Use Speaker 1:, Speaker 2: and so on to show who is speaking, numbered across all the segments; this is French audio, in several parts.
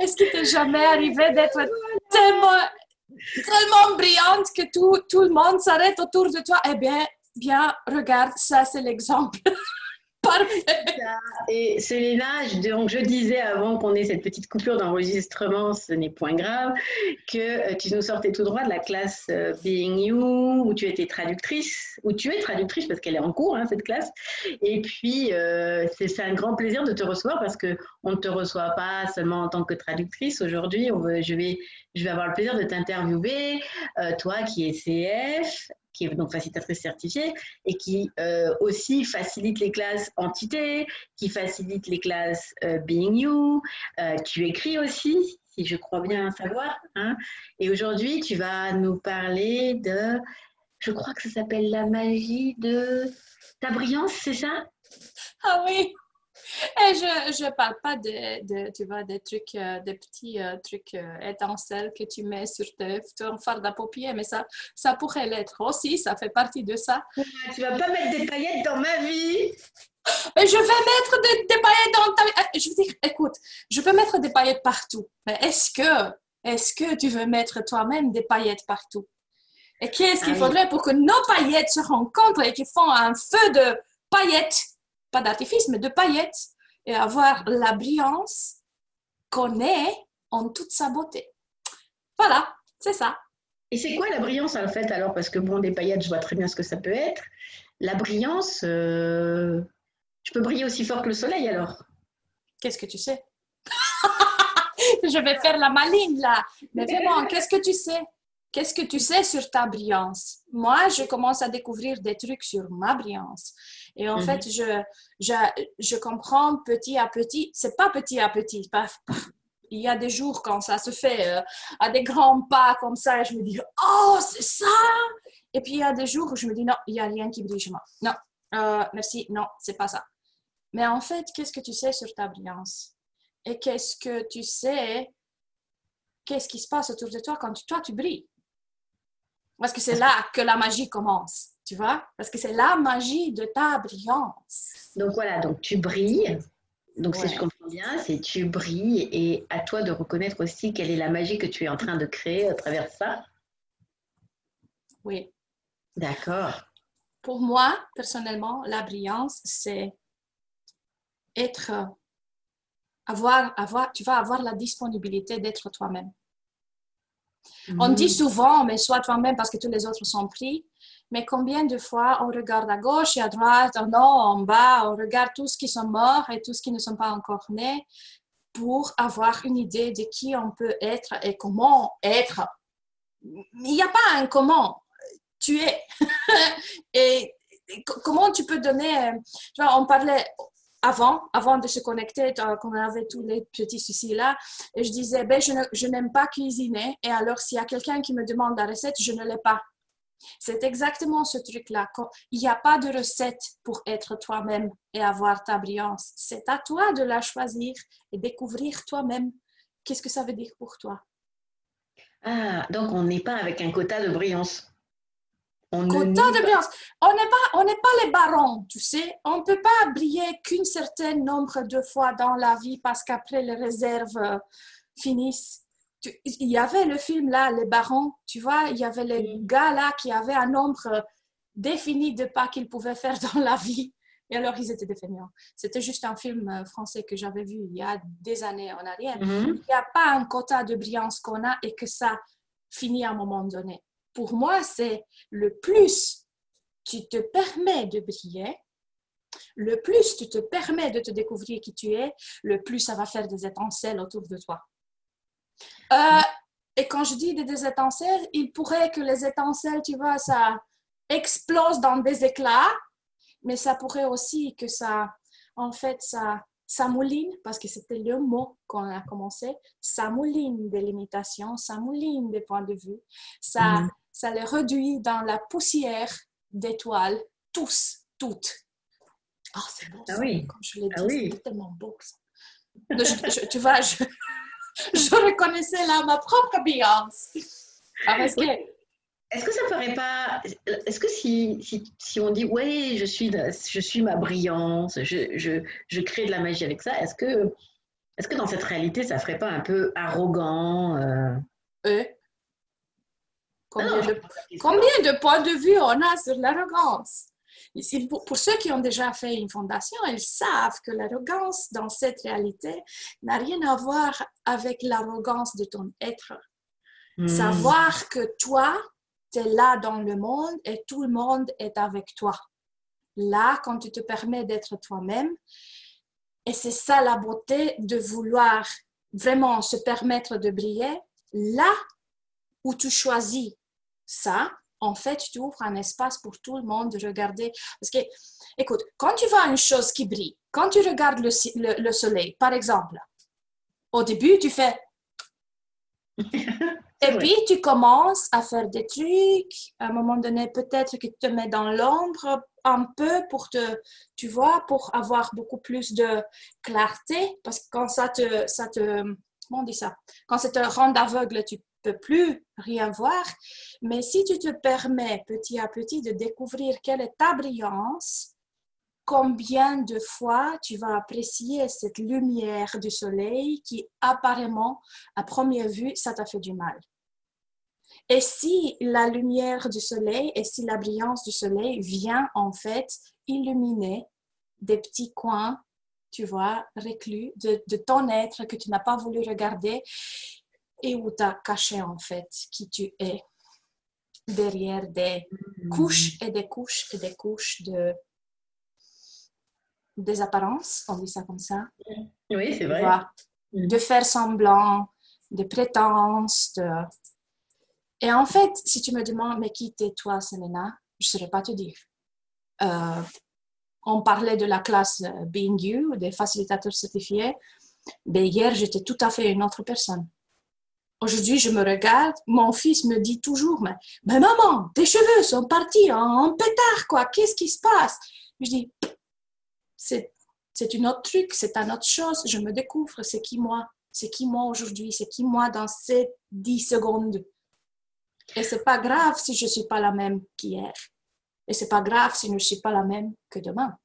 Speaker 1: Est-ce qu'il t'est jamais arrivé d'être tellement, tellement brillante que tout, tout le monde s'arrête autour de toi? Eh bien, bien, regarde, ça c'est l'exemple. Parfait.
Speaker 2: Et Célina, donc je disais avant qu'on ait cette petite coupure d'enregistrement, ce n'est point grave, que euh, tu nous sortais tout droit de la classe euh, Being You, où tu étais traductrice, où tu es traductrice parce qu'elle est en cours, hein, cette classe. Et puis, euh, c'est un grand plaisir de te recevoir parce qu'on ne te reçoit pas seulement en tant que traductrice. Aujourd'hui, je vais, je vais avoir le plaisir de t'interviewer, toi qui es CF, qui est donc facilitatrice certifiée et qui euh, aussi facilite les classes entité, qui facilite les classes euh, Being You. Euh, tu écris aussi, si je crois bien savoir. Hein. Et aujourd'hui, tu vas nous parler de, je crois que ça s'appelle la magie de ta brillance, c'est ça?
Speaker 1: Ah oui et je ne parle pas de, tu vois, des trucs, euh, des petits euh, trucs euh, étincelles que tu mets sur ton fard à paupières, mais ça, ça pourrait l'être aussi, ça fait partie de ça.
Speaker 2: Tu vas pas mettre des paillettes dans ma vie
Speaker 1: mais je vais mettre des, paillettes dans ta vie. Je veux dire, écoute, je peux mettre des paillettes partout, mais est-ce que, est-ce que tu veux mettre toi-même des paillettes partout? Et qu'est-ce qu'il ah faudrait pour que nos paillettes se rencontrent et qu'ils font un feu de paillettes? Pas d'artifice, mais de paillettes, et avoir la brillance qu'on est en toute sa beauté. Voilà, c'est ça.
Speaker 2: Et c'est quoi la brillance en fait alors? Parce que bon, des paillettes, je vois très bien ce que ça peut être. La brillance, euh, je peux briller aussi fort que le soleil alors?
Speaker 1: Qu'est-ce que tu sais? Je vais faire la maligne là. Mais vraiment, qu'est-ce que tu sais? Qu'est-ce que tu sais sur ta brillance? Moi, je commence à découvrir des trucs sur ma brillance. Et en fait, mhm. je, je, je, comprends petit à petit. C'est pas petit à petit. Il y a des jours quand ça se fait euh, à des grands pas comme ça, et je me dis oh c'est ça. Et puis il y a des jours où je me dis non, il y a rien qui brille chez moi. Non, euh, merci, non, c'est pas ça. Mais en fait, qu'est-ce que tu sais sur ta brillance? Et qu'est-ce que tu sais Qu'est-ce qui se passe autour de toi quand toi tu brilles? Parce que c'est là que la magie commence, tu vois? Parce que c'est la magie de ta brillance.
Speaker 2: Donc voilà, donc tu brilles. Donc si je comprends bien, c'est tu brilles et à toi de reconnaître aussi quelle est la magie que tu es en train de créer à travers ça.
Speaker 1: Oui.
Speaker 2: D'accord.
Speaker 1: Pour moi, personnellement, la brillance, c'est être, avoir, avoir, tu vas avoir la disponibilité d'être toi-même. On dit mm. souvent, mais sois toi-même parce que tous les autres sont pris. Mais combien de fois on regarde à gauche et à droite, en haut, en bas, on regarde tous qui sont morts et tous qui ne sont pas encore nés pour avoir une idée de qui on peut être et comment être. Il n'y a pas un comment. Tu es. et comment tu peux donner. on parlait avant, avant de se connecter, quand on avait tous les petits soucis là, et je disais, ben, je n'aime pas cuisiner, et alors s'il y a quelqu'un qui me demande la recette, je ne l'ai pas. C'est exactement ce truc-là. Il n'y a pas de recette pour être toi-même et avoir ta brillance. C'est à toi de la choisir et découvrir toi-même. Qu'est-ce que ça veut dire pour toi?
Speaker 2: Ah, donc on n'est pas avec un quota de brillance.
Speaker 1: On de brillance. On n'est pas, on n'est pas les barons, tu sais. On ne peut pas briller qu'une certaine nombre de fois dans la vie parce qu'après les réserves euh, finissent. Il y avait le film là, les barons, tu vois, il y avait les gars là qui avaient un nombre défini de pas qu'ils pouvaient faire dans la vie. Et alors, ils étaient définis. C'était juste un film euh, français que j'avais vu il y a des années en arrière. Mm-hmm. Il n'y a pas un quota de brillance qu'on a et que ça finit à un moment donné pour moi, c'est le plus tu te permets de briller, le plus tu te permets de te découvrir qui tu es, le plus ça va faire des étincelles autour de toi. Euh, et quand je dis des étincelles, il pourrait que les étincelles, tu vois, ça explose dans des éclats, mais ça pourrait aussi que ça, en fait, ça, ça mouline, parce que c'était le mot qu'on a commencé, ça mouline des limitations, ça mouline des points de vue, ça, mm ça les réduit dans la poussière d'étoiles, tous, toutes.
Speaker 2: Ah, c'est bon. Ah oui.
Speaker 1: Comme je l'ai ah dit, c'est tellement beau. tu vois, je, je, reconnaissais là ma propre brillance.
Speaker 2: Ah, est-ce que ça ferait pas. Est-ce que si, si, si, on dit, oui, je suis, je suis ma brillance, je, je, je, crée de la magie avec ça, est-ce que est-ce que dans cette réalité, ça ferait pas un peu arrogant euh?
Speaker 1: euh? Combien, de, combien de points de vue on a sur l'arrogance? Pour, pour, ceux qui ont déjà fait une fondation, ils savent que l'arrogance dans cette réalité n'a rien à voir avec l'arrogance de ton être. Hmm. Savoir que toi, tu es là dans le monde et tout le monde est avec toi. Là, quand tu te permets d'être toi-même, et c'est ça la beauté de vouloir vraiment se permettre de briller, là où tu choisis ça, en fait, tu ouvres un espace pour tout le monde de regarder. Parce que, écoute, quand tu vois une chose qui brille, quand tu regardes le, le, soleil, par exemple, au début, tu fais... Et puis, tu commences à faire des trucs. À un moment donné, peut-être que tu te mets dans l'ombre un peu pour te, tu vois, pour avoir beaucoup plus de clarté. Parce que quand ça te, ça te, comment on dit ça? Quand ça te rend aveugle, tu peux plus rien voir. Mais si tu te permets petit à petit de découvrir quelle est ta brillance, combien de fois tu vas apprécier cette lumière du soleil qui apparemment, à première vue, ça t'a fait du mal. Et si la lumière du soleil et si la brillance du soleil vient en fait illuminer des petits coins, tu vois, reclus de, de ton être que tu n'as pas voulu regarder et où tu as caché en fait qui tu es derrière des hmm. couches et des couches et des couches de des apparences, on dit ça comme ça.
Speaker 2: Oui, c'est vrai.
Speaker 1: Hmm. De faire semblant, de prétences. De... Et en fait, si tu me demandes, mais qui t'es toi, Selena, je ne saurais pas te dire. Euh, on parlait de la classe Being You, des facilitateurs certifiés. Mais hier, j'étais tout à fait une autre personne. Aujourd'hui, je me regarde, mon fils me dit toujours, mais, maman, tes cheveux sont partis en, pétard, quoi, qu'est-ce qui se passe? Je dis, c'est, c'est une autre truc, c'est une autre chose, je me découvre, c'est qui moi? C'est qui moi aujourd'hui? C'est qui moi dans ces 10 secondes? Et c'est pas grave si je suis pas la même qu'hier. Et c'est pas grave si je ne suis pas la même que demain.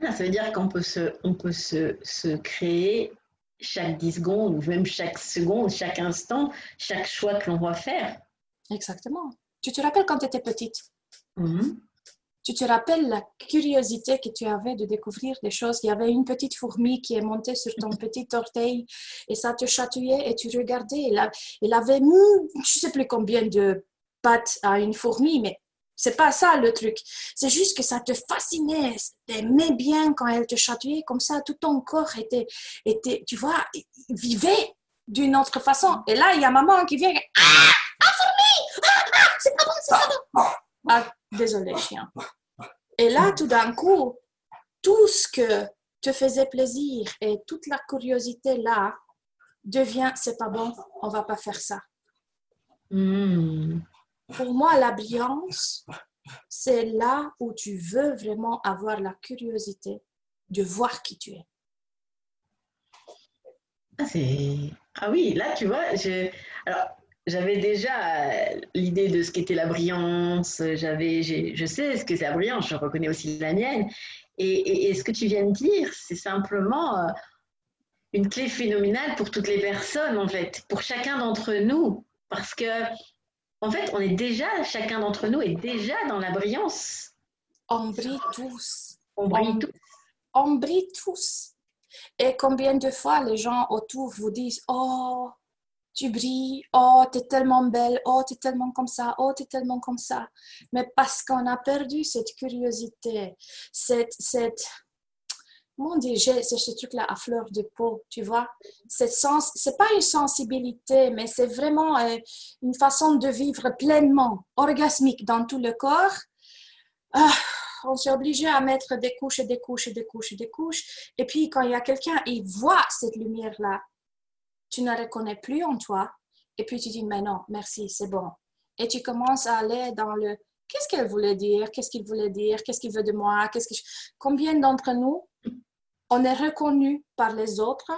Speaker 2: Ah, ça veut dire qu'on peut se, on peut se, se créer chaque 10 secondes, ou même chaque seconde, chaque instant, chaque choix que l'on va faire.
Speaker 1: Exactement. Tu te rappelles quand tu étais petite?
Speaker 2: Mm-hmm.
Speaker 1: Tu te rappelles la curiosité que tu avais de découvrir des choses? Il y avait une petite fourmi qui est montée sur ton petit orteil et ça te chatouillait et tu regardais. Elle, avait, je ne sais plus combien de pattes à une fourmi, mais c'est pas ça le truc. C'est juste que ça te fascinait, t'aimais bien quand elle te chatouillait comme ça, tout ton corps était, était tu vois, vivait d'une autre façon. Et là, il y a maman qui vient, ah, ah ah, ah, c'est pas bon, c'est pas bon. Ah, désolé, chien. Et là, tout d'un coup, tout ce que te faisait plaisir et toute la curiosité là devient, c'est pas bon, on va pas faire ça.
Speaker 2: Hmm
Speaker 1: pour moi, la brillance, c'est là où tu veux vraiment avoir la curiosité de voir qui tu es.
Speaker 2: Ah, ah oui, là, tu vois, Alors, j'avais déjà l'idée de ce qu'était la brillance, j'avais, je sais ce que c'est la brillance, je reconnais aussi la mienne. Et, et ce que tu viens de dire, c'est simplement euh, une clé phénoménale pour toutes les personnes, en fait, pour chacun d'entre nous. Parce que en fait, on est déjà, chacun d'entre nous est déjà dans la brillance.
Speaker 1: On brille tous.
Speaker 2: On brille tous.
Speaker 1: On brille tous. Et combien de fois les gens autour vous disent Oh, tu brilles, oh, tu es tellement belle, oh, tu es tellement comme ça, oh, tu es tellement comme ça. Mais parce qu'on a perdu cette curiosité, cette, cette, mon Dieu, c'est ce truc-là à fleur de peau, tu vois? Ce sens, c'est pas une sensibilité, mais c'est vraiment euh, une façon de vivre pleinement, orgasmique dans tout le corps. Ah, on s'est obligé à mettre des couches et des couches et des couches et des couches. Et puis, quand il y a quelqu'un, il voit cette lumière-là, tu ne la reconnais plus en toi. Et puis, tu dis, mais non, merci, c'est bon. Et tu commences à aller dans le qu'est-ce qu'elle voulait dire, qu'est-ce qu'il voulait dire, qu'est-ce qu'il veut de moi, qu'est-ce que combien d'entre nous on est reconnu par les autres,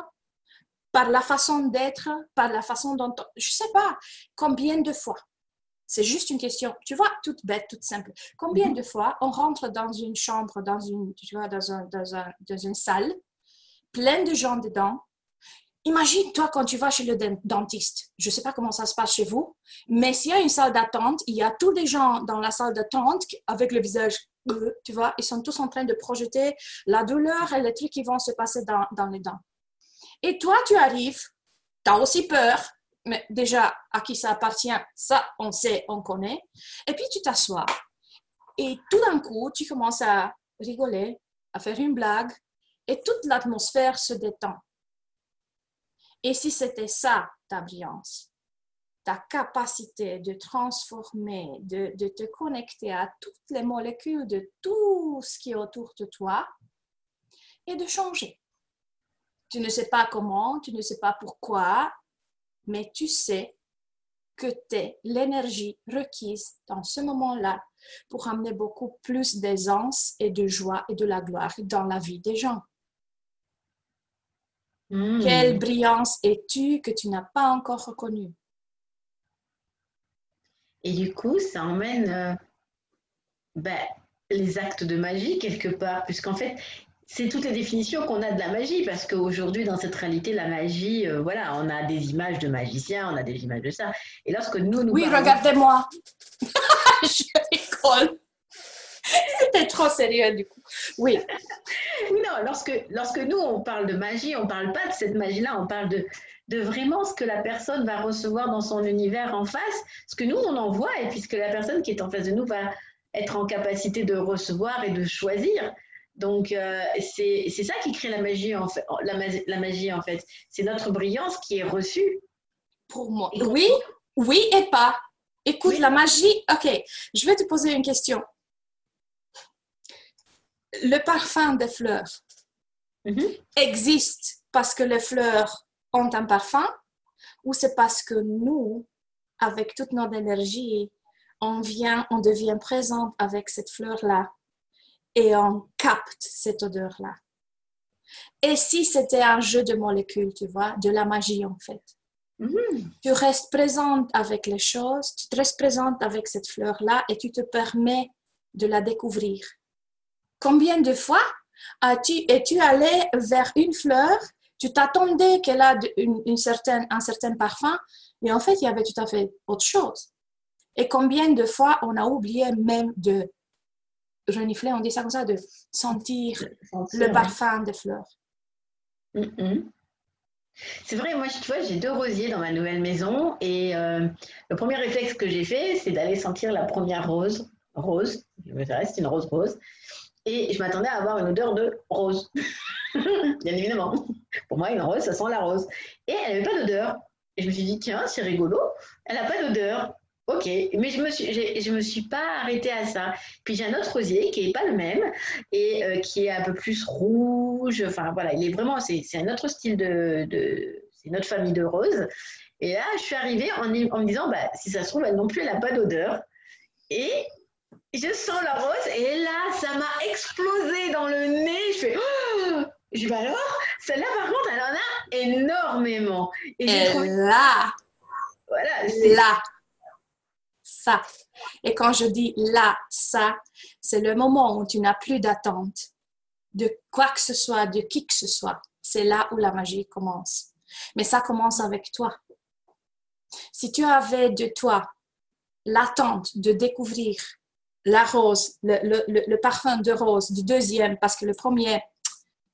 Speaker 1: par la façon d'être, par la façon dont... Je ne sais pas combien de fois. C'est juste une question, tu vois, toute bête, toute simple. Combien de fois on rentre dans une chambre, dans une, dans, un, dans, un, dans une salle, plein de gens dedans. Imagine, toi, quand tu vas chez le dentiste, je ne sais pas comment ça se passe chez vous, mais s'il y a une salle d'attente, il y a tous les gens dans la salle d'attente avec le visage, tu vois, ils sont tous en train de projeter la douleur et les trucs qui vont se passer dans, dans les dents. Et toi, tu arrives, tu as aussi peur, mais déjà, à qui ça appartient, ça, on sait, on connaît. Et puis, tu t'assois et tout d'un coup, tu commences à rigoler, à faire une blague et toute l'atmosphère se détend. Et si c'était ça, ta brillance, ta capacité de transformer, de, de, te connecter à toutes les molécules de tout ce qui est autour de toi et de changer. Tu ne sais pas comment, tu ne sais pas pourquoi, mais tu sais que tu es l'énergie requise dans ce moment-là pour amener beaucoup plus d'aisance et de joie et de la gloire dans la vie des gens. Hmm. Quelle brillance es-tu que tu n'as pas encore reconnue?
Speaker 2: Et du coup, ça emmène euh, ben, les actes de magie quelque part, puisqu'en fait, c'est toutes les définitions qu'on a de la magie, parce qu'aujourd'hui, dans cette réalité, la magie, euh, voilà, on a des images de magiciens, on a des images de ça. Et lorsque nous, nous
Speaker 1: Oui, regardez-moi. Je rigole. C'était trop sérieux du coup. Oui.
Speaker 2: non, lorsque, lorsque nous, on parle de magie, on ne parle pas de cette magie-là, on parle de, de vraiment ce que la personne va recevoir dans son univers en face, ce que nous, on envoie, et puisque la personne qui est en face de nous va être en capacité de recevoir et de choisir. Donc, euh, c'est ça qui crée la magie, en fait. La, la magie, en fait. C'est notre brillance qui est reçue.
Speaker 1: Pour moi. Oui, oui et pas. Écoute, la magie, ok, je vais te poser une question. Le parfum des fleurs mm-hmm. existe parce que les fleurs ont un parfum ou c'est parce que nous, avec toute notre énergie, on vient, on devient présente avec cette fleur-là et on capte cette odeur-là. Et si c'était un jeu de molécules, tu vois, de la magie en fait. Mm-hmm. Tu restes présente avec les choses, tu te restes présente avec cette fleur-là et tu te permets de la découvrir. Combien de fois as-tu, es-tu allé vers une fleur, tu t'attendais qu'elle a une, certaine, un certain parfum, mais en fait, il y avait tout à fait autre chose. Et combien de fois on a oublié même de renifler, on dit ça comme ça, de sentir, le parfum des fleurs.
Speaker 2: C'est vrai, moi, tu vois, j'ai deux rosiers dans ma nouvelle maison et euh, le premier réflexe que j'ai fait, c'est d'aller sentir la première rose, rose, c'est une rose rose, et je m'attendais à avoir une odeur de rose, bien évidemment. Pour moi, une rose, ça sent la rose. Et elle n'avait pas d'odeur. Et je me suis dit, tiens, c'est rigolo, elle n'a pas d'odeur. Ok, mais je me suis, je me suis pas arrêtée à ça. Puis j'ai un autre rosier qui est pas le même et euh, qui est un peu plus rouge. Enfin voilà, il est vraiment, c'est un autre style de, de c'est notre famille de roses. Et là, je suis arrivée en, me disant, bah, si ça se trouve, elle non plus, elle n'a pas d'odeur. Et je sens la rose et là, ça m'a explosé dans le nez. Je fais, oh je dis, bah alors, celle-là, par contre, elle en a énormément.
Speaker 1: Et, là, voilà, c'est là ça. Et quand je dis là, ça, c'est le moment où tu n'as plus d'attente de quoi que ce soit, de qui que ce soit. C'est là où la magie commence. Mais ça commence avec toi. Si tu avais de toi l'attente de découvrir la rose, le, le, parfum de rose du deuxième, parce que le premier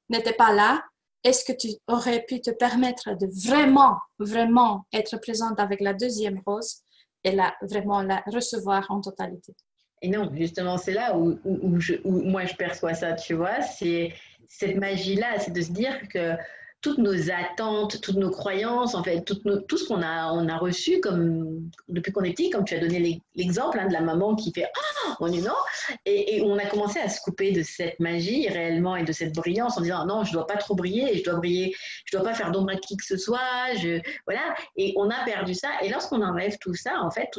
Speaker 1: n'était pas là, est-ce que tu aurais pu te permettre de vraiment, vraiment être présente avec la deuxième rose et la, vraiment la recevoir en totalité?
Speaker 2: Et non, justement, c'est là où, où, où, moi je perçois ça, tu vois, c'est cette magie-là, c'est de se dire que toutes nos attentes, toutes nos croyances, en fait, tout, tout ce qu'on a, on a reçu comme, depuis qu'on est petit, comme tu as donné l'exemple hein, de la maman qui fait Ah, mon non et, et, on a commencé à se couper de cette magie réellement et de cette brillance en disant Non, je ne dois pas trop briller, je dois briller, je dois pas faire d'ombre à qui que ce soit, je, voilà, et on a perdu ça. Et lorsqu'on enlève tout ça, en fait,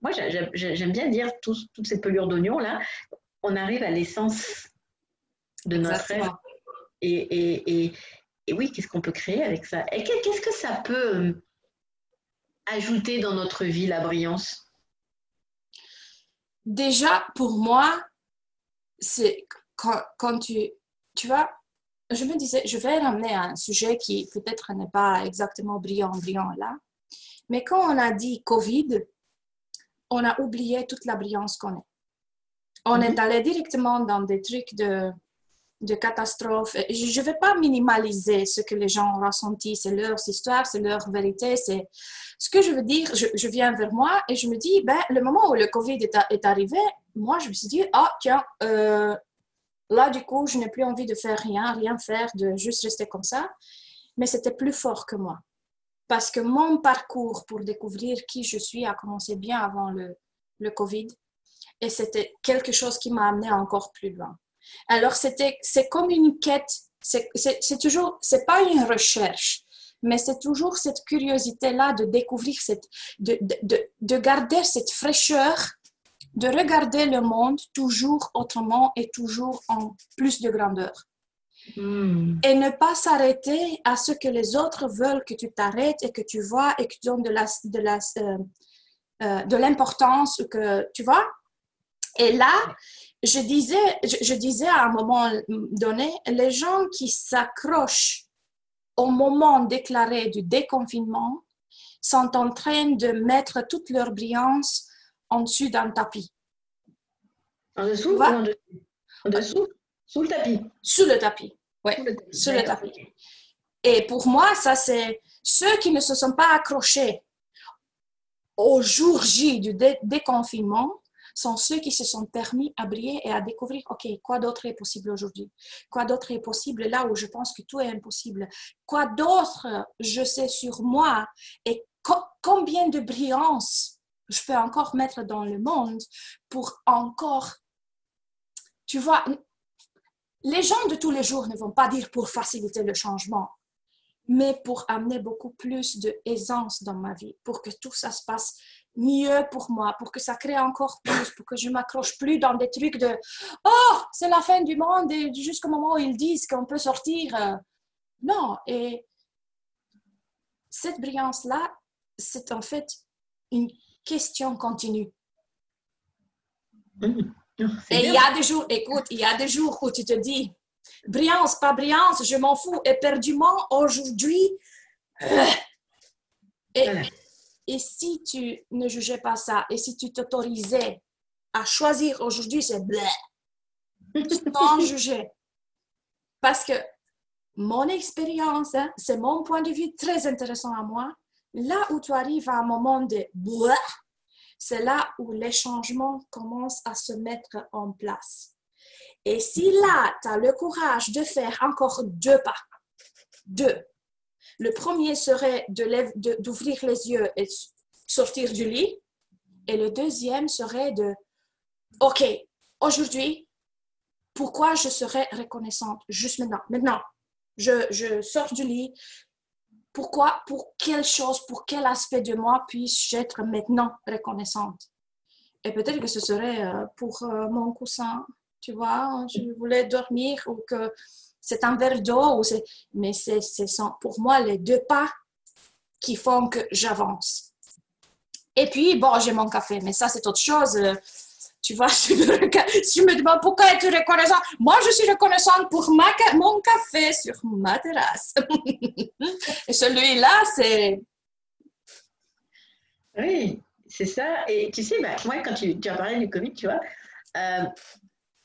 Speaker 2: moi j'aime bien dire tout, toute cette pelure d'oignon là, on arrive à l'essence de notre. Et, et, et, et oui, qu'est-ce qu'on peut créer avec ça? Et qu'est-ce que ça peut euh, ajouter dans notre vie, la brillance?
Speaker 1: Déjà, pour moi, c'est quand, tu, tu vois, je me disais, je vais ramener un sujet qui peut-être n'est pas exactement brillant, brillant là. Mais quand on a dit Covid, on a oublié toute la brillance qu'on est. On est mhm. allé directement dans des trucs de, de catastrophe. Je ne vais pas minimaliser ce que les gens ont ressenti. C'est leur histoire, c'est leur vérité. C'est ce que je veux dire. Je, viens vers moi et je me dis, ben, le moment où le Covid est, est arrivé, moi, je me suis dit, ah, tiens, euh, Là, du coup, je n'ai plus envie de faire rien, rien faire, de juste rester comme ça. Mais c'était plus fort que moi. Parce que mon parcours pour découvrir qui je suis a commencé bien avant le, le Covid. Et c'était quelque chose qui m'a amené encore plus loin. Alors, c'était, c'est comme une quête. C'est, c'est, toujours, c'est pas une recherche, mais c'est toujours cette curiosité-là de découvrir, cette, de, de, de garder cette fraîcheur de regarder le monde toujours autrement et toujours en plus de grandeur. Hmm. Et ne pas s'arrêter à ce que les autres veulent que tu t'arrêtes et que tu vois et que tu donnes de la, de la, euh, euh, de l'importance que tu vois? Et là, je disais, je, disais à un moment donné, les gens qui s'accrochent au moment déclaré du déconfinement sont en train de mettre toute leur brillance en dessus d'un tapis.
Speaker 2: En dessous ou en dessous? En dessous Sous le tapis
Speaker 1: Sous le tapis, oui. Sous le tapis. Et pour moi, ça, c'est ceux qui ne se sont pas accrochés au jour J du déconfinement sont ceux qui se sont permis à briller et à découvrir, OK, quoi d'autre est possible aujourd'hui? Quoi d'autre est possible là où je pense que tout est impossible? Quoi d'autre je sais sur moi? Et combien de brillance je peux encore mettre dans le monde pour encore, tu vois, les gens de tous les jours ne vont pas dire pour faciliter le changement, mais pour amener beaucoup plus d'aisance dans ma vie, pour que tout ça se passe mieux pour moi, pour que ça crée encore plus, pour que je m'accroche plus dans des trucs de oh c'est la fin du monde et jusqu'au moment où ils disent qu'on peut sortir. Euh, non, et cette brillance là, c'est en fait une question continue. Mmh. Et il y a des jours, écoute, il y a des jours où tu te dis, brillance, pas brillance, je m'en fous, éperdument, aujourd'hui. Euh, et, et si tu ne jugeais pas ça, et si tu t'autorisais à choisir aujourd'hui, c'est blé, sans juger. Parce que mon expérience, hein, c'est mon point de vue très intéressant à moi, Là où tu arrives à un moment de c'est là où les changements commencent à se mettre en place. Et si là, tu as le courage de faire encore deux pas, deux, le premier serait d'ouvrir de, les yeux et sortir du lit. Et le deuxième serait de, OK, aujourd'hui, pourquoi je serais reconnaissante juste maintenant? Maintenant, je, je sors du lit, pourquoi, pour quelle chose, pour quel aspect de moi puis-je être maintenant reconnaissante? Et peut-être que ce serait euh, pour euh, mon coussin, tu vois, je voulais dormir ou que c'est un verre d'eau, mais c'est pour moi les deux pas qui font que j'avance. Et puis, bon, j'ai mon café, mais ça, c'est autre chose. Tu vois, si je me demande pourquoi es-tu reconnaissante, moi je suis reconnaissante pour ma, mon café sur ma terrasse. Et celui-là, c'est.
Speaker 2: Oui, c'est ça. Et tu sais, bah, moi, quand tu, as parlé du Covid, tu vois, euh,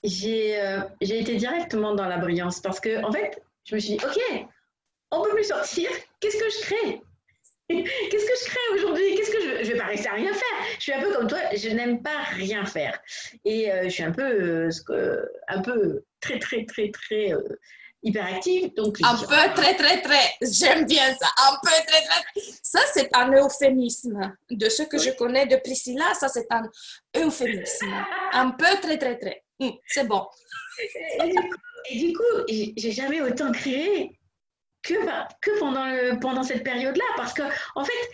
Speaker 2: j'ai euh, été directement dans la brillance parce que, en fait, je me suis dit, OK, on peut plus sortir, qu'est-ce que je crée? Qu'est-ce que je crée aujourd'hui? Qu'est-ce que je, je vais pas rester à rien faire Je suis un peu comme toi, je n'aime pas rien faire. Et euh, je suis un peu, euh, un peu très, très, très, très euh, hyperactive. Donc
Speaker 1: un peu, très, très, très. J'aime bien ça. Un peu, très, très. Ça, c'est un euphémisme. De ce que je connais de Priscilla, ça, c'est un euphémisme. Un peu, très, très, très. C'est bon.
Speaker 2: Et du coup, j'ai jamais autant créé que, pendant, pendant cette période-là. Parce que, en fait,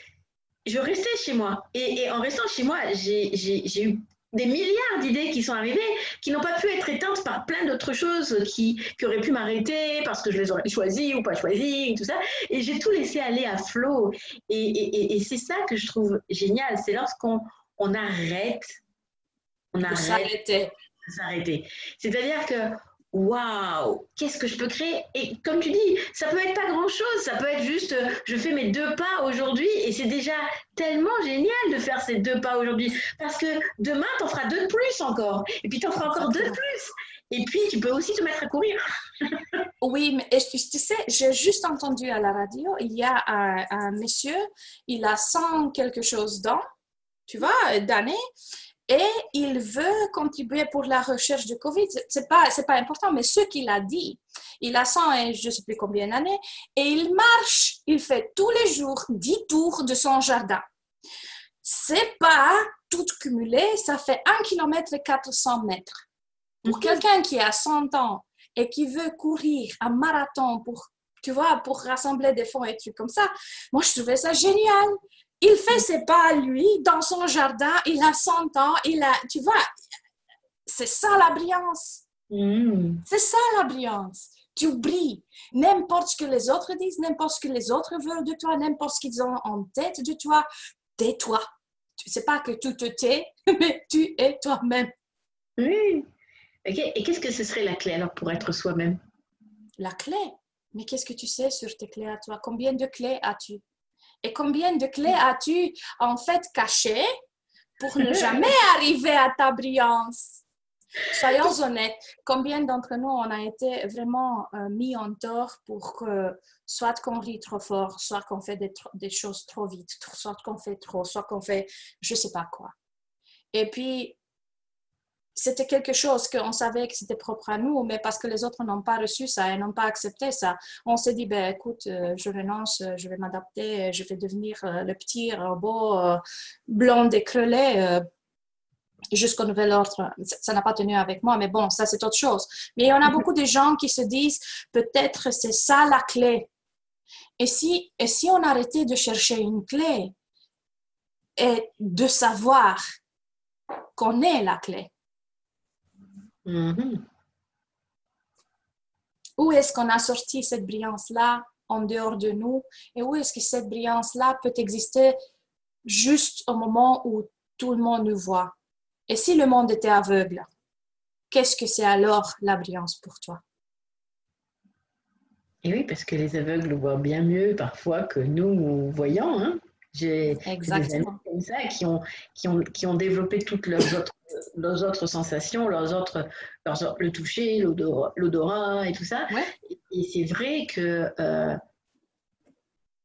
Speaker 2: je restais chez moi. Et, en restant chez moi, j'ai eu des milliards d'idées qui sont arrivées, qui n'ont pas pu être éteintes par plein d'autres choses qui, qui, auraient pu m'arrêter parce que je les aurais choisies ou pas choisies, et tout ça. Et j'ai tout laissé aller à flot. Et, et c'est ça que je trouve génial. C'est lorsqu'on on arrête,
Speaker 1: on arrête
Speaker 2: s'arrêter. C'est-à-dire que waouh, qu'est-ce que je peux créer? Et comme tu dis, ça peut être pas grand-chose, ça peut être juste, euh, je fais mes deux pas aujourd'hui et c'est déjà tellement génial de faire ces deux pas aujourd'hui parce que demain, tu en feras deux de plus encore et puis tu en feras encore deux de plus. Et puis, tu peux aussi te mettre à courir.
Speaker 1: oui, mais tu, sais, j'ai juste entendu à la radio, il y a un, un monsieur, il a 100 quelque chose d'ans, tu vois, d'années, et il veut contribuer pour la recherche du Covid. C'est pas, c'est pas important, mais ce qu'il a dit, il a 100 et je sais plus combien d'années, et il marche, il fait tous les jours 10 tours de son jardin. C'est pas tout cumulé, ça fait 1 km et 400 mètres. Pour mhm. quelqu'un qui a 100 ans et qui veut courir un marathon pour, tu vois, pour rassembler des fonds et trucs comme ça, moi je trouvais ça génial. Il fait ses pas, lui, dans son jardin, il a 100 ans, il a, tu vois, c'est ça la brillance. Mm. C'est ça la brillance. Tu brilles. N'importe ce que les autres disent, n'importe ce que les autres veulent de toi, n'importe ce qu'ils ont en tête de toi, tais-toi. Tu sais pas que tu te tais, mais tu es toi-même.
Speaker 2: Oui. Et qu'est-ce que ce serait la clé alors pour être soi-même?
Speaker 1: La clé Mais qu'est-ce que tu sais sur tes clés à toi? Combien de clés as-tu? Et combien de clés as-tu en fait cachées pour ne jamais arriver à ta brillance? Soyons honnêtes, combien d'entre nous on a été vraiment euh, mis en tort pour que soit qu'on rit trop fort, soit qu'on fait des, des, choses trop vite, soit qu'on fait trop, soit qu'on fait je sais pas quoi. Et puis c'était quelque chose qu'on savait que c'était propre à nous, mais parce que les autres n'ont pas reçu ça et n'ont pas accepté ça, on s'est dit, ben, écoute, euh, je renonce, euh, je vais m'adapter, je vais devenir euh, le petit robot blond décrelé jusqu'au nouvel ordre. Ça n'a pas tenu avec moi, mais bon, ça c'est autre chose. Mais il y en a beaucoup de gens qui se disent, peut-être c'est ça la clé. Et si, et si on arrêtait de chercher une clé et de savoir qu'on est la clé, Mm-hmm. Où est-ce qu'on a sorti cette brillance-là en dehors de nous? Et où est-ce que cette brillance-là peut exister juste au moment où tout le monde nous voit? Et si le monde était aveugle, qu'est-ce que c'est alors la brillance pour toi?
Speaker 2: Et oui, parce que les aveugles voient bien mieux parfois que nous voyons. Hein j'ai des amis comme ça qui ont, qui ont, qui ont développé toutes leurs autres, leurs autres sensations, leurs autres, leurs, le toucher, l'odorat et tout ça. Et, c'est vrai que, euh,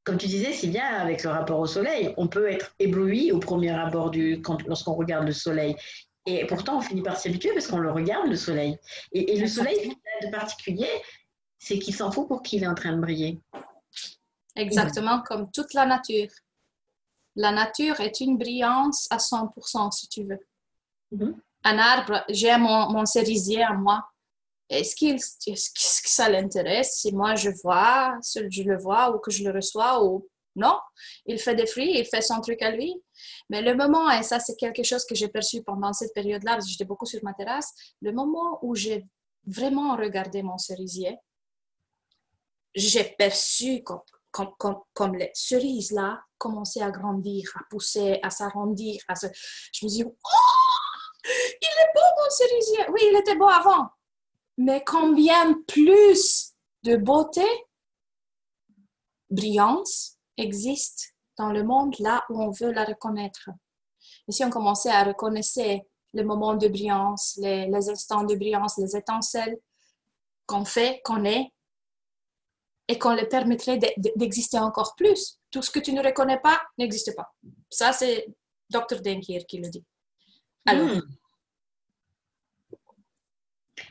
Speaker 2: comme tu disais, c'est bien avec le rapport au soleil. On peut être ébloui au premier abord du, lorsqu'on regarde le soleil. Et pourtant, on finit par s'y habituer parce qu'on le regarde, le soleil. Et, et le soleil, ce qu'il a de particulier, c'est qu'il s'en fout pour qu'il est en train de briller.
Speaker 1: Exactement, comme toute la nature la nature est une brillance à 100%, si tu veux. Mm-hmm. Un arbre, j'ai mon, cerisier à moi. Est-ce, qu'il, est-ce que ça l'intéresse si moi je vois, si je le vois ou que je le reçois ou non? Il fait des fruits, il fait son truc à lui. Mais le moment, et ça c'est quelque chose que j'ai perçu pendant cette période-là, parce que j'étais beaucoup sur ma terrasse, le moment où j'ai vraiment regardé mon cerisier, j'ai perçu comme, comme, comme, les cerises là commençaient à grandir, à pousser, à s'arrondir. Se... Je me dis, oh, il est beau mon cerisier. Oui, il était beau avant. Mais combien plus de beauté, brillance existe dans le monde là où on veut la reconnaître. Et si on commençait à reconnaître les moments de brillance, les, les instants de brillance, les étincelles qu'on fait, qu'on est, et qu'on le permettrait d'exister encore plus. Tout ce que tu ne reconnais pas n'existe pas. Ça, c'est Dr. Denkier qui le dit. Alors. Hmm.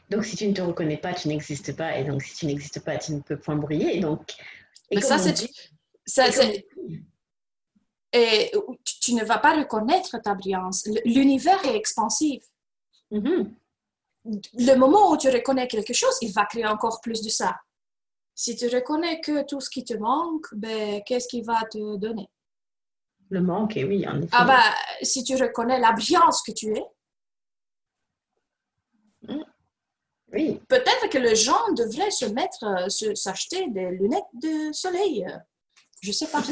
Speaker 2: Donc, si tu ne te reconnais pas, tu n'existes pas. Et donc, si tu n'existes pas, tu ne peux point briller. donc,
Speaker 1: et ça, c'est. Et tu, ne vas pas reconnaître ta brillance. L'univers est expansif. Mm-hmm. Le moment où tu reconnais quelque chose, il va créer encore plus de ça. Si tu reconnais que tout ce qui te manque, ben, qu'est-ce qui va te donner?
Speaker 2: Le manque, et oui, en effet.
Speaker 1: Ah ben, si tu reconnais la brillance que tu es,
Speaker 2: mm. oui.
Speaker 1: peut-être que les gens devraient se mettre, euh, s'acheter des lunettes de soleil. Je sais pas.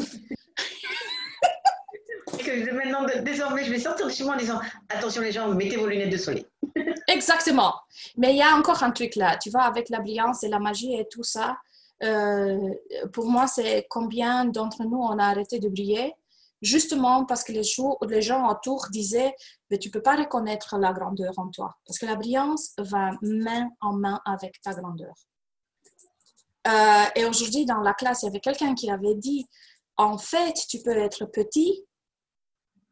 Speaker 2: que maintenant, désormais, je vais sortir de chez moi en disant attention les gens, mettez vos lunettes de soleil.
Speaker 1: Exactement. Mais il y a encore un truc là, tu vois, avec la brillance et la magie et tout ça. Euh, pour moi, c'est combien d'entre nous on a arrêté de briller, justement parce que les, gens autour disaient mais tu peux pas reconnaître la grandeur en toi, parce que la brillance va main en main avec ta grandeur. Euh, et aujourd'hui, dans la classe, il y avait quelqu'un qui avait dit en fait, tu peux être petit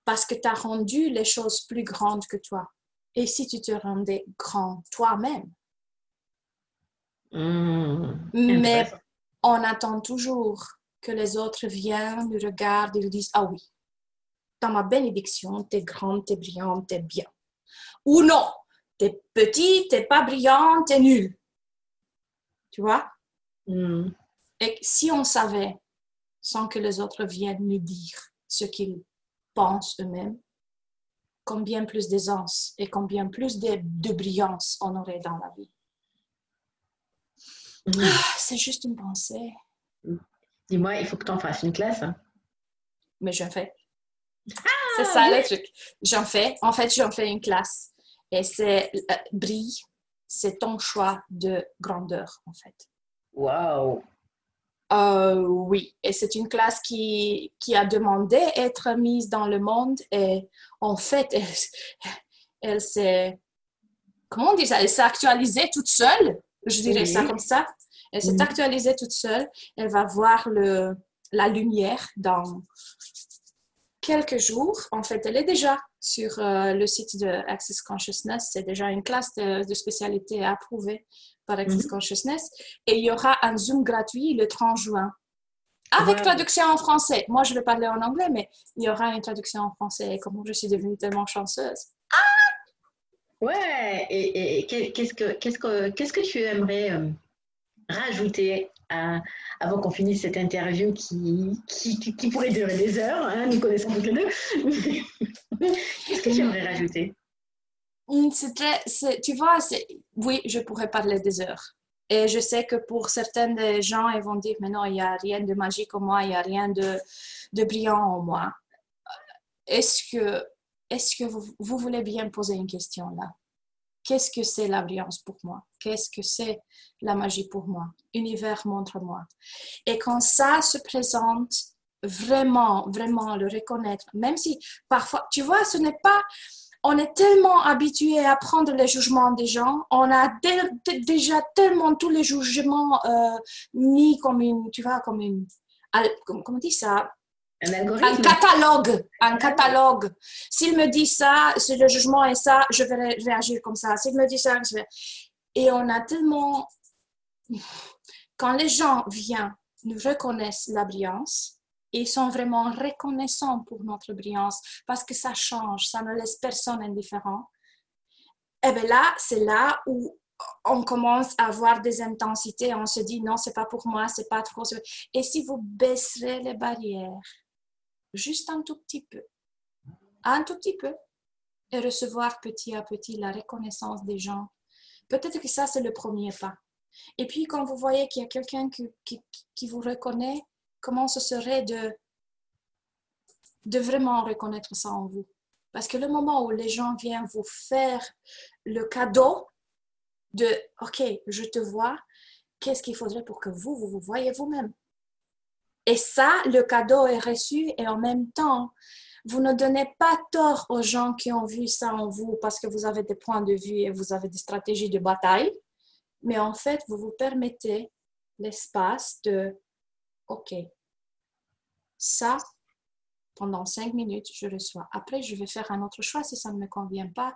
Speaker 1: parce que tu as rendu les choses plus grandes que toi. Et si tu te rendais grand toi-même?
Speaker 2: Mmh,
Speaker 1: Mais on attend toujours que les autres viennent, nous regardent et nous disent Ah oui, dans ma bénédiction, tu es grande, tu es brillante, tu es bien. Ou non, tu es petit, tu n'es pas brillante, tu es nul. Tu vois?
Speaker 2: Mmh.
Speaker 1: Et si on savait, sans que les autres viennent nous dire ce qu'ils pensent eux-mêmes, combien plus d'aisance et combien plus de, de, brillance on aurait dans la vie?
Speaker 2: Mmh.
Speaker 1: Ah, c'est juste une pensée.
Speaker 2: Dis-moi, il faut que tu en fasses une classe. Hein?
Speaker 1: Mais j'en fais.
Speaker 2: Ah,
Speaker 1: c'est ça le truc. J'en fais. En fait, j'en fais une classe. Et c'est euh, brille, c'est ton choix de grandeur, en fait.
Speaker 2: Wow!
Speaker 1: Euh, oui, et c'est une classe qui, qui a demandé être mise dans le monde et en fait, elle, elle s'est, comment on dit ça, elle s'est actualisée toute seule, je dirais
Speaker 2: Oui.
Speaker 1: ça comme ça. Elle s'est
Speaker 2: Mhm.
Speaker 1: actualisée toute seule. Elle va voir le, la lumière dans quelques jours. En fait, elle est déjà sur euh, le site de Access Consciousness. C'est déjà une classe de, de spécialité approuvée par Access
Speaker 2: Mhm.
Speaker 1: Consciousness. Et il y aura un Zoom gratuit le 30 juin. Avec
Speaker 2: Wow.
Speaker 1: traduction en français. Moi, je vais parler en anglais, mais il y aura une traduction en français. Et comment je suis devenue tellement chanceuse.
Speaker 2: Ouais, et, et qu'est- qu'est-ce que, qu'est-ce que, qu'est-ce que tu aimerais euh, rajouter avant qu'on finisse cette interview qui, qui, pourrait durer des heures, hein, nous connaissons toutes les deux. qu'est-ce que tu aimerais rajouter?
Speaker 1: C'est très, tu vois, c'est, oui, je pourrais parler des heures. Et je sais que pour certains des gens, ils vont dire, mais non, il n'y a rien de magique en moi, il n'y a rien de, de brillant en moi. Est-ce que, est-ce que vous, voulez bien poser une question là? Qu'est-ce que c'est la brillance pour moi? Qu'est-ce que c'est la magie pour moi? Univers, montre-moi. Et quand ça se présente, vraiment, vraiment le reconnaître, même si parfois, tu vois, ce n'est pas, on est tellement habitué à prendre les jugements des gens, on a dé- dé- déjà tellement tous les jugements euh, mis comme une, tu vois, comme une, comment on dit ça,
Speaker 2: Un
Speaker 1: catalogue, un catalogue. S'il me dit ça, si le jugement est ça, je vais ré- réagir comme ça. S'il me dit ça, je vais... Et on a tellement... Quand les gens viennent, nous reconnaissent la brillance, ils sont vraiment reconnaissants pour notre brillance parce que ça change, ça ne laisse personne indifférent. Et bien là, c'est là où on commence à avoir des intensités, on se dit non, c'est pas pour moi, c'est pas trop. Et si vous baisserez les barrières, juste un tout petit peu, un tout petit peu, et recevoir petit à petit la reconnaissance des gens, peut-être que ça, c'est le premier pas. Et puis, quand vous voyez qu'il y a quelqu'un qui, vous reconnaît, comment ce serait de, de vraiment reconnaître ça en vous? Parce que le moment où les gens viennent vous faire le cadeau de OK, je te vois, qu'est-ce qu'il faudrait pour que vous, vous vous voyez vous-même? Et ça, le cadeau est reçu et en même temps, vous ne donnez pas tort aux gens qui ont vu ça en vous parce que vous avez des points de vue et vous avez des stratégies de bataille, mais en fait, vous vous permettez l'espace de OK, ça, pendant cinq minutes, je reçois. Après, je vais faire un autre choix si ça ne me convient pas.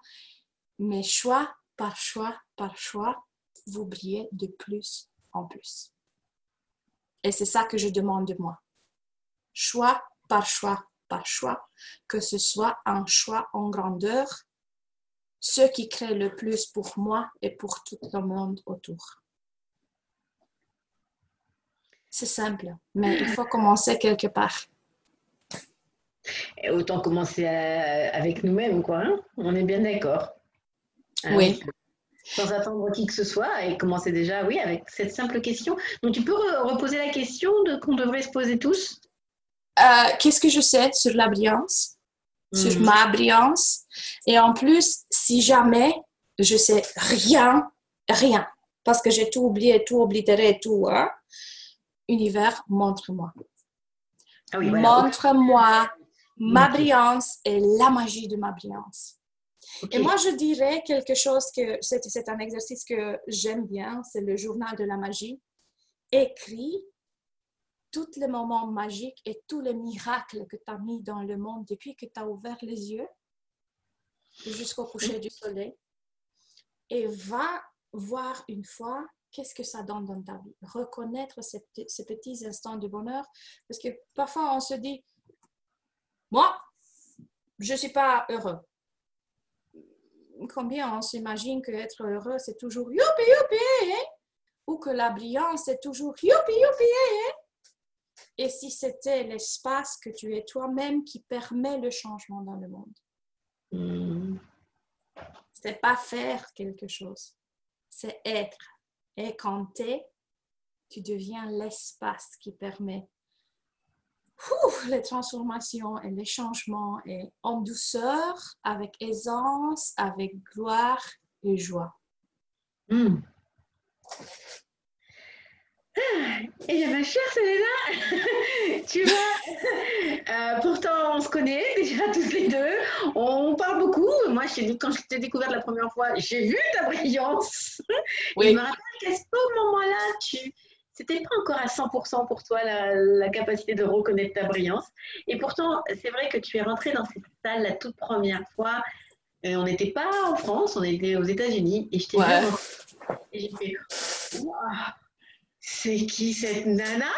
Speaker 1: Mais choix par choix par choix, vous brillez de plus en plus. Et c'est ça que je demande de moi. Choix par choix par choix, que ce soit un choix en grandeur, ce qui crée le plus pour moi et pour tout le monde autour. C'est simple, mais il faut commencer quelque part.
Speaker 2: Et Autant commencer à- avec nous-mêmes, quoi. hein. On est bien d'accord.
Speaker 1: Oui.
Speaker 2: Sans attendre qui que ce soit et commencer déjà, oui, avec cette simple question. Donc, tu peux re- reposer la question de, qu'on devrait se poser tous?
Speaker 1: Euh, Qu'est-ce que je sais sur la brillance, sur
Speaker 2: Mhm.
Speaker 1: ma brillance? Et en plus, si jamais je sais rien, rien, parce que j'ai tout oublié, tout oblitéré, tout. Hein. Univers, montre-moi. Ah montre-moi ma brillance et la magie de ma brillance. Et moi, je dirais quelque chose que c'est un exercice que j'aime bien, c'est le journal de la magie. Écris tous les moments magiques et tous les miracles que tu as mis dans le monde depuis que tu as ouvert les yeux jusqu'au coucher du soleil. Et va voir une fois qu'est-ce que ça donne dans ta vie. Reconnaître ces, ces petits instants de bonheur. Parce que parfois, on se dit, moi, je ne suis pas heureux combien on s'imagine qu'être heureux, c'est toujours youpi youpi, hein? ou que la brillance, c'est toujours youpi youpi. Hein? Et si c'était l'espace que tu es toi-même qui permet le changement dans le monde? Mm. C'est pas faire quelque chose, c'est être. Et quand tu es, tu deviens l'espace qui permet les transformations et les changements et en douceur, avec aisance, avec gloire et joie. Hmm.
Speaker 2: Et ma chère Selena, tu vois, euh, pourtant on se connaît déjà tous les deux, on parle beaucoup. Moi, quand je t'ai découvert la première fois, j'ai vu ta brillance. Oui. je me rappelle qu'à ce moment-là, tu, c'était pas encore à 100% pour toi la, capacité de reconnaître ta brillance. Et pourtant, c'est vrai que tu es rentrée dans cette salle la toute première fois. Et on n'était pas en France, on était aux États-Unis. Et je t'ai Et j'ai fait C'est qui cette nana?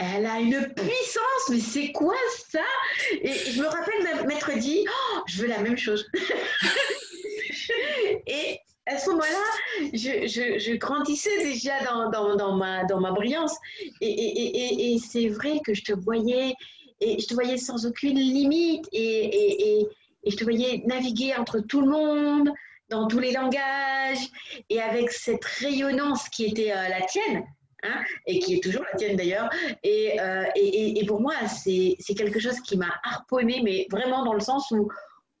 Speaker 2: Elle a une puissance, mais c'est quoi ça? Et je me rappelle m'être dit oh, Je veux la même chose. et à ce moment-là, je, grandissais déjà dans, ma, brillance. Et, c'est vrai que je te voyais, et je te voyais sans aucune limite, et, je te voyais naviguer entre tout le monde, dans tous les langages, et avec cette rayonnance qui était euh, la tienne. Hein, et qui est toujours la tienne d'ailleurs. Et, euh, pour moi, c'est quelque chose qui m'a harponné, mais vraiment dans le sens où,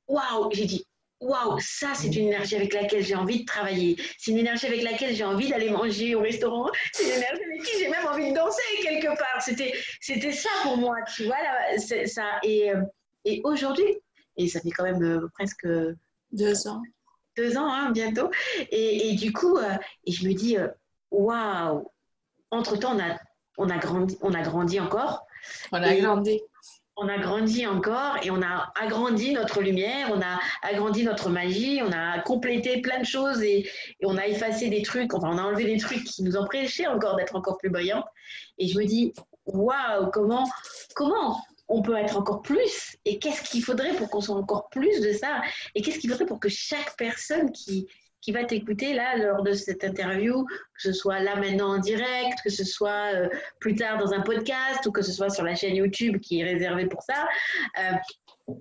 Speaker 2: waouh, j'ai dit, waouh, ça c'est une énergie avec laquelle j'ai envie de travailler. C'est une énergie avec laquelle j'ai envie d'aller manger au restaurant. C'est une énergie avec qui j'ai même envie de danser quelque part. C'était, c'était ça pour moi, tu vois. Là, ça. Et, euh, et aujourd'hui, et ça fait quand même euh, presque
Speaker 1: deux ans.
Speaker 2: Deux ans, hein, bientôt. Et, et, du coup, euh, et je me dis, waouh, entre-temps, on a, on, a grandi, on a grandi encore.
Speaker 1: On a grandi
Speaker 2: on a grandi encore et on a agrandi notre lumière, on a agrandi notre magie, on a complété plein de choses et, on a effacé des trucs, enfin on a enlevé des trucs qui nous empêchaient encore d'être encore plus brillantes. Et je me dis, waouh, comment, comment on peut être encore plus et qu'est-ce qu'il faudrait pour qu'on soit encore plus de ça? Et qu'est-ce qu'il faudrait pour que chaque personne qui, qui va t'écouter là lors de cette interview, que ce soit là maintenant en direct, que ce soit euh, plus tard dans un podcast ou que ce soit sur la chaîne YouTube qui est réservée pour ça, euh,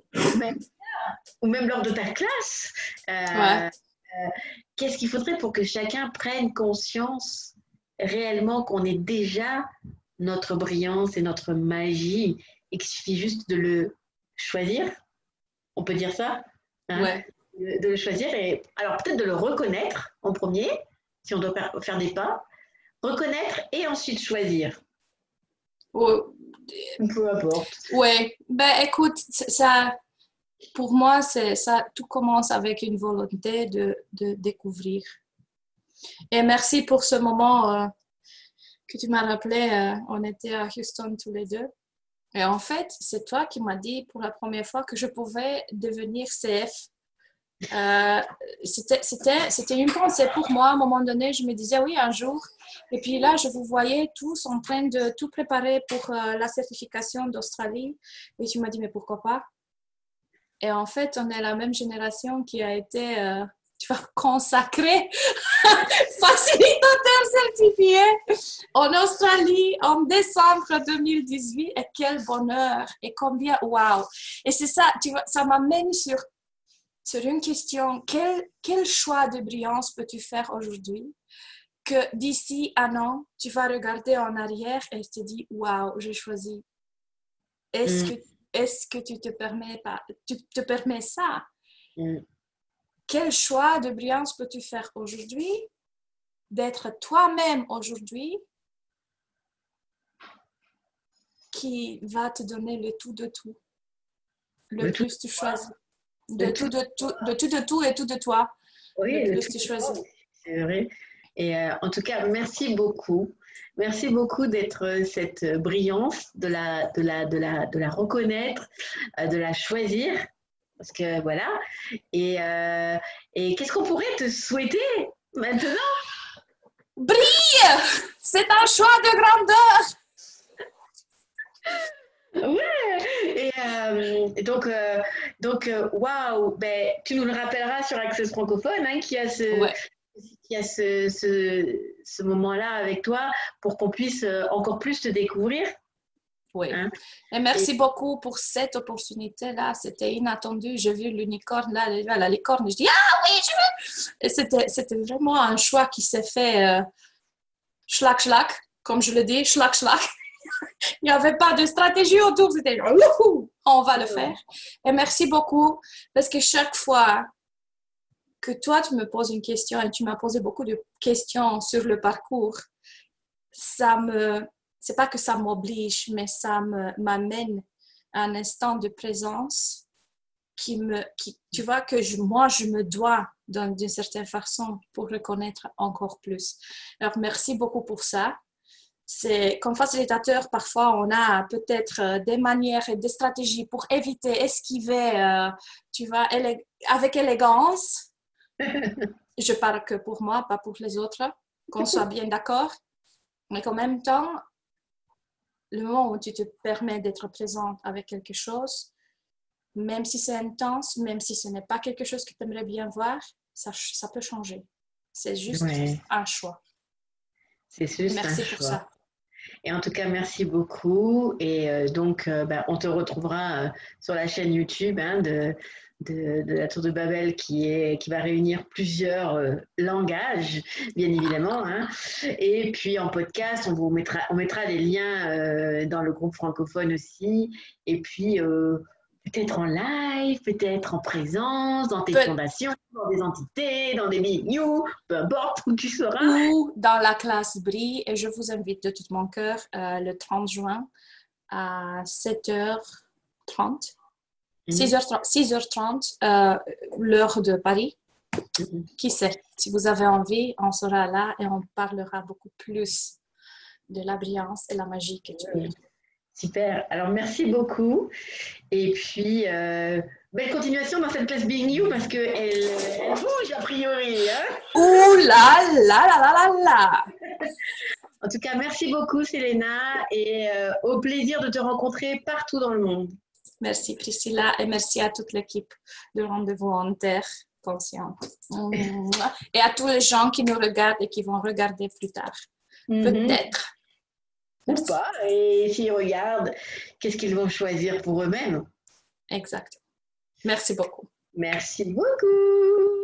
Speaker 2: ou, même, lors de ta classe. Euh, qu'est-ce qu'il faudrait pour que chacun prenne conscience réellement qu'on est déjà notre brillance et notre magie et qu'il suffit juste de le choisir? On peut dire ça
Speaker 1: hein? Ouais
Speaker 2: de, le choisir et alors peut-être de le reconnaître en premier, si on doit faire des pas, reconnaître et ensuite choisir.
Speaker 1: Oh.
Speaker 2: Peu importe.
Speaker 1: Ouais, ben écoute, ça, pour moi, c'est ça, tout commence avec une volonté de, de découvrir. Et merci pour ce moment euh, que tu m'as rappelé. Euh, on était à Houston tous les deux. Et en fait, c'est toi qui m'as dit pour la première fois que je pouvais devenir CF euh, c'était une pensée pour moi. À un moment donné, je me disais oui, un jour. Et puis là, je vous voyais tous en train de tout préparer pour euh, la certification d'Australie. Et tu m'as dit, mais pourquoi pas? Et en fait, on est la même génération qui a été, euh, tu vois, consacrée facilitateur certifié en Australie en décembre 2018. Et quel bonheur et combien, waouh! Et c'est ça, tu vois, ça m'amène sur sur une question, quel, quel choix de brillance peux-tu faire aujourd'hui que d'ici un an, tu vas regarder en arrière et te dis, waouh, j'ai choisi. Est-ce mm. que, est que tu te permets, pas, tu te permets ça?
Speaker 2: Mm.
Speaker 1: quel choix de brillance peux-tu faire aujourd'hui d'être toi-même aujourd'hui qui va te donner le tout de tout. Le, plus tu choisis? De, tout, de tout, de tout de tout et tout de toi.
Speaker 2: Oui, le, plus tu choisis. C'est vrai. Et euh, en tout cas, merci beaucoup. Merci beaucoup d'être euh, cette brillance, de la, de la, de la, de la reconnaître, euh, de la choisir. Parce que voilà. Et, et qu'est-ce qu'on pourrait te souhaiter maintenant?
Speaker 1: Brille C'est un choix de grandeur
Speaker 2: Ouais. Et, euh, donc, euh, donc, euh, waouh. Ben, tu nous le rappelleras sur Access francophone, hein, qui a ce, qui a ce, ce, ce moment-là avec toi, pour qu'on puisse encore plus te découvrir.
Speaker 1: Oui. Hein? Et merci beaucoup pour cette opportunité-là. C'était inattendu. J'ai vu l'unicorne là, la licorne. Je dis ah oui, je veux. Et c'était, c'était vraiment un choix qui s'est fait schlack schlack, comme je le dis, schlack schlack. Il n'y avait pas de stratégie autour. C'était on va le faire. Et merci beaucoup parce que chaque fois que toi, tu me poses une question et tu m'as posé beaucoup de questions sur le parcours, ça me, c'est pas que ça m'oblige, mais ça m'amène à un instant de présence qui me, qui, tu vois que moi, je me dois d'une certaine façon pour le connaître encore plus. Alors, merci beaucoup pour ça c'est comme facilitateur, parfois on a peut-être euh, des manières et des stratégies pour éviter, esquiver, euh, tu vois, avec élégance. Je parle que pour moi, pas pour les autres, qu'on soit bien d'accord. Mais qu'en même temps, le moment où tu te permets d'être présente avec quelque chose, même si c'est intense, même si ce n'est pas quelque chose que tu aimerais bien voir, ça, ça peut changer. C'est juste un choix.
Speaker 2: C'est juste Merci pour ça. Et en tout cas, merci beaucoup. Et euh, donc, euh, bah, on te retrouvera euh, sur la chaîne YouTube hein, de, la Tour de Babel qui, est, qui va réunir plusieurs langages, bien évidemment. Hein. Et puis en podcast, on vous mettra, on mettra les liens dans le groupe francophone aussi. Et puis peut-être en live, peut-être en présence, dans tes fondations, dans des entités, dans des news, peu importe où tu seras.
Speaker 1: Ou dans la classe BRI. Et je vous invite de tout mon cœur euh, le 30 juin à 7h30. 6h30, 6h30 l'heure de Paris. Mhm. Qui sait, si vous avez envie, on sera là et on parlera beaucoup plus de la brillance et la magie que tu es.
Speaker 2: Super. Alors, merci beaucoup. Et puis, euh, belle continuation dans cette place Being You parce qu'elle elle bouge a priori. Hein
Speaker 1: Ouh là là là là là là
Speaker 2: En tout cas, merci beaucoup, Selena, et euh, au plaisir de te rencontrer partout dans le monde.
Speaker 1: Merci, Priscilla, et merci à toute l'équipe de Rendez-vous en Terre Consciente. Et à tous les gens qui nous regardent et qui vont regarder plus tard. Mm-hmm. Peut-être
Speaker 2: ou pas. Et s'ils regardent, qu'est-ce qu'ils vont choisir pour eux-mêmes?
Speaker 1: Exact. Merci beaucoup.
Speaker 2: Merci beaucoup.